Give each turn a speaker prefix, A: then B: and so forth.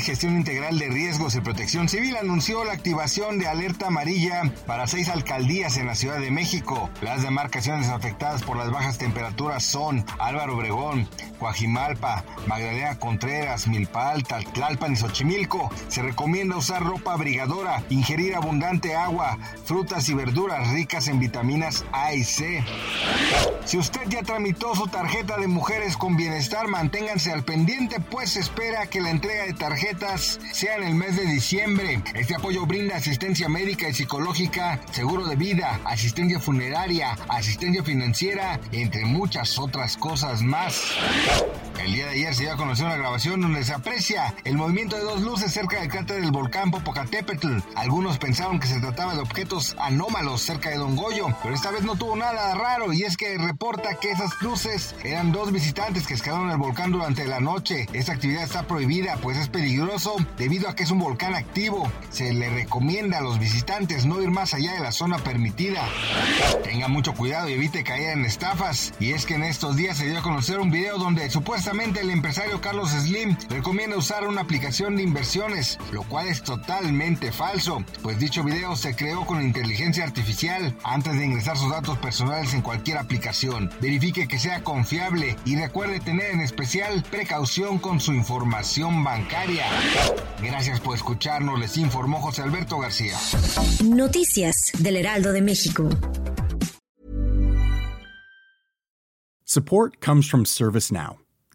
A: Gestión Integral de Riesgos y Protección Civil anunció la activación de alerta amarilla para seis alcaldías en la Ciudad de México. Las demarcaciones afectadas por las bajas temperaturas son Álvaro Obregón, Coajimalpa, Magdalena Contreras, Milpalta, Tlalpan y Xochimilco. Se recomienda usar ropa abrigadora, ingerir abundante agua, frutas y verduras ricas en vitaminas A y C. Si usted ya tramitó su tarjeta de mujeres con bienestar, manténganse al pendiente, pues se espera que la entrega de tarjetas sea en el mes de diciembre. Este apoyo brinda asistencia médica y psicológica, seguro de vida, asistencia funeraria, asistencia financiera, entre muchas otras cosas más. El día de ayer se dio a conocer una grabación donde se aprecia el movimiento de dos luces cerca del cráter del volcán Popocatépetl. Algunos pensaron que se trataba de objetos anómalos cerca de Don Goyo, pero esta vez no tuvo nada raro y es que reporta que esas luces eran dos visitantes que escalaron el volcán durante la noche. Esta actividad está prohibida pues es peligroso debido a que es un volcán activo. Se le recomienda a los visitantes no ir más allá de la zona permitida. Tenga mucho cuidado y evite caer en estafas. Y es que en estos días se dio a conocer un video donde supuestamente el empresario Carlos Slim recomienda usar una aplicación de inversiones, lo cual es totalmente falso, pues dicho video se creó con inteligencia artificial. Antes de ingresar sus datos personales en cualquier aplicación, verifique que sea confiable y recuerde tener en especial precaución con su información bancaria. Gracias por escucharnos, les informó José Alberto García.
B: Noticias del Heraldo de México.
C: Support comes from ServiceNow,